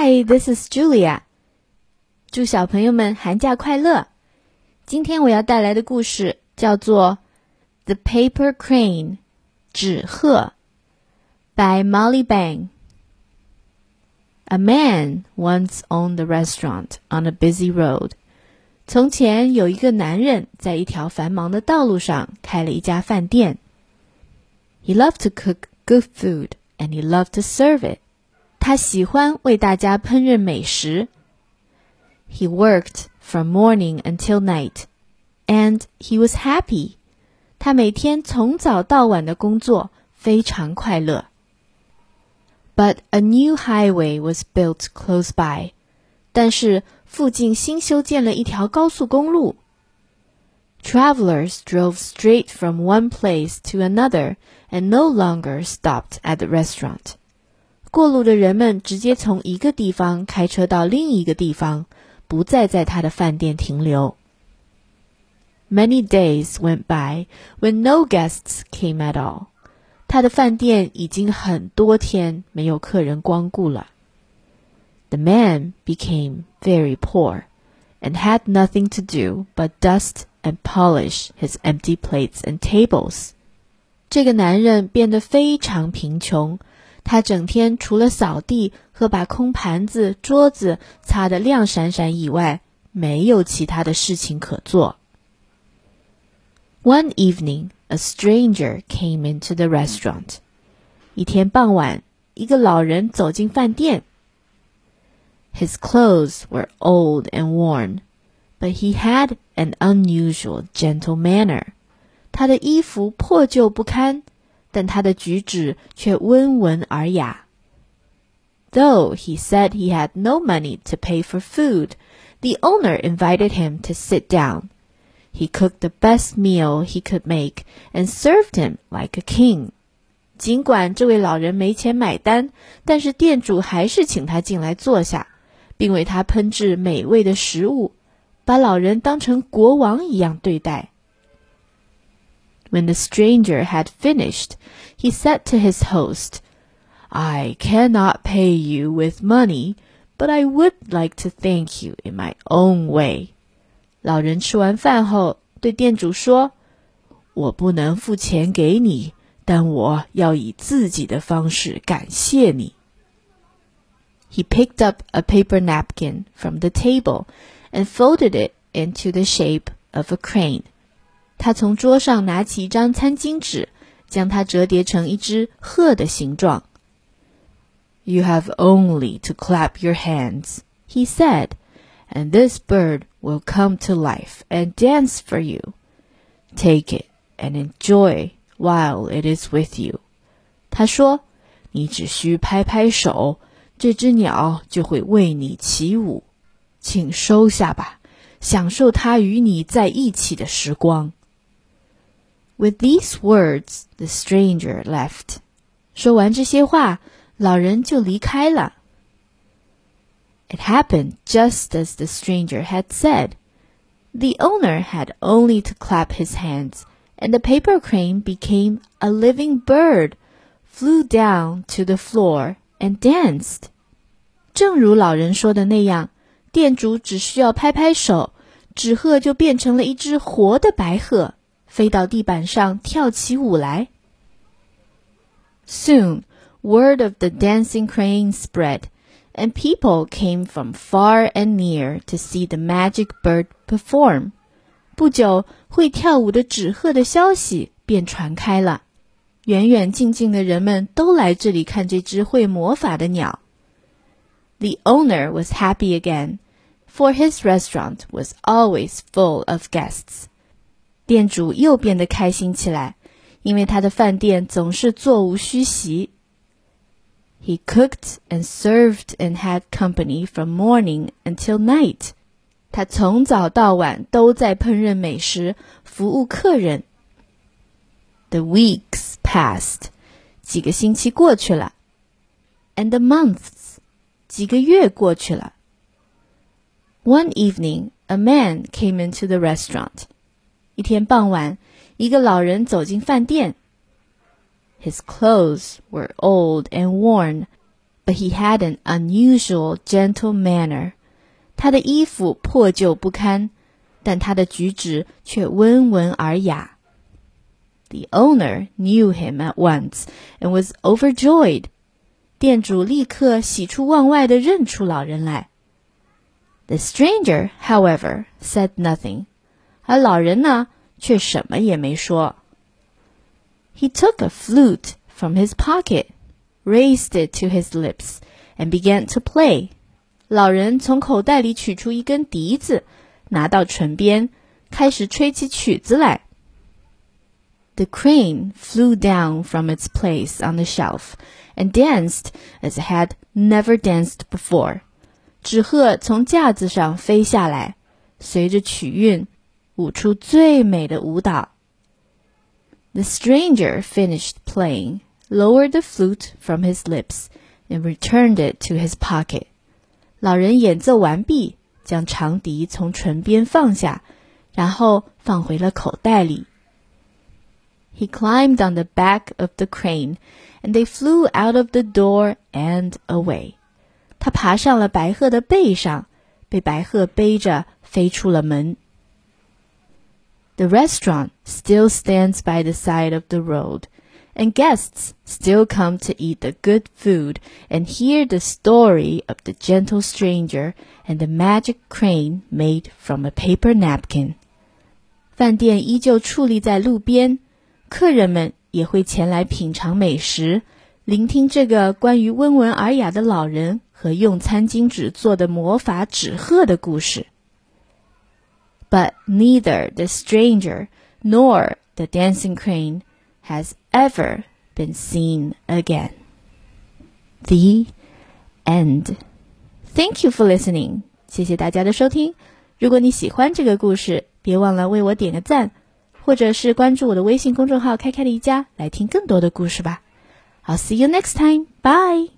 Hi, this is Julia. 祝小朋友们寒假快乐！今天我要带来的故事叫做《The Paper Crane》纸鹤，by Molly Bang. A man once owned a restaurant on a busy road. 从前有一个男人在一条繁忙的道路上开了一家饭店。He loved to cook good food and he loved to serve it. 他喜欢为大家烹饪美食。He worked from morning until night, and he was happy. 他每天从早到晚的工作，非常快乐。But a new highway was built close by. 但是附近新修建了一条高速公路。Travelers drove straight from one place to another and no longer stopped at the restaurant. 过路的人们直接从一个地方开车到另一个地方，不再在他的饭店停留。Many days went by when no guests came at all. 他的饭店已经很多天没有客人光顾了。the man became very poor and had nothing to do but dust and polish his empty plates and tables. 这个男人变得非常贫穷， 他整天除了扫地和把空盘子、桌子擦得亮闪闪以外，没有其他的事情可做。One evening, a stranger came into the restaurant. 一天傍晚，一个老人走进饭店。his clothes were old and worn, but he had an unusual gentle manner. 他的衣服破旧不堪，但他的举止却温文尔雅。Though he said he had no money to pay for food, the owner invited him to sit down. He cooked the best meal he could make and served him like a king. 尽管这位老人没钱买单，但是店主还是请他进来坐下。并为他烹制美味的食物，把老人当成国王一样对待。 When the stranger had finished, he said to his host, I cannot pay you with money, but I would like to thank you in my own way. 老人吃完饭后对店主说：“我不能付钱给你，但我要以自己的方式感谢你。” He picked up a paper napkin from the table and folded it into the shape of a crane. 他从桌上拿起一张餐巾纸，将它折叠成一只鹤的形状。You have only to clap your hands, he said, and this bird will come to life and dance for you. Take it and enjoy while it is with you. 他说：“你只需拍拍手。”这只鸟就会为你起舞，请收下吧，享受它与你在一起的时光。With these words, the stranger left. 说完这些话，老人就离开了。It happened just as the stranger had said. The owner had only to clap his hands, and the paper crane became a living bird, flew down to the floor, and danced. 正如老人说的那样，店主只需要拍拍手，纸鹤就变成了一只活的白鹤， 飞到地板上跳起舞来。Soon, word of the dancing crane spread, and people came from far and near to see the magic bird perform. 不久，会跳舞的纸鹤的消息便传开了，远远近近的人们都来这里看这只会魔法的鸟。The owner was happy again, for his restaurant was always full of guests. 店主又变得开心起来，因为他的饭店总是座无虚席。He cooked and served and had company from morning until night. 他从早到晚都在烹饪美食，服务客人。The weeks passed. 几个星期过去了，and the months 几个月过去了。One evening, a man came into the restaurant. 一天傍晚，一个老人走进饭店。His clothes were old and worn, but but he had an unusual gentle manner. 他的衣服破旧不堪，但他的举止却温文尔雅。The owner knew him at once and was overjoyed. 店主立刻喜出望外地认出老人来。The stranger, however, said nothing. 而老人呢，却什么也没说。He took a flute from his pocket, raised it to his lips, and began to play. 老人从口袋里取出一根笛子，拿到唇边，开始吹起曲子来。The crane flew down from its place on the shelf and danced as it had never danced before. 纸鹤从架子上飞下来，随着曲韵 舞出最美的舞蹈。The stranger finished playing, lowered the flute from his lips, and returned it to his pocket. 老人演奏完毕，将长笛从唇边放下，然后放回了口袋里。He climbed on the back of the crane, and they flew out of the door and away. 他爬上了白鹤的背上，被白鹤背着飞出了门。 The restaurant still stands by the side of the road, and guests still come to eat the good food and hear the story of the gentle stranger and the magic crane made from a paper napkin. 饭店依旧矗立在路边，客人们也会前来品尝美食，聆听这个关于温文尔雅的老人和用餐巾纸做的魔法纸鹤的故事。 But neither the stranger nor the dancing crane has ever been seen again. The end. Thank you for listening. 谢谢大家的收听。如果你喜欢这个故事，别忘了为我点个赞，或者是关注我的微信公众号“开开离家”来听更多的故事吧。I'll see you next time. Bye.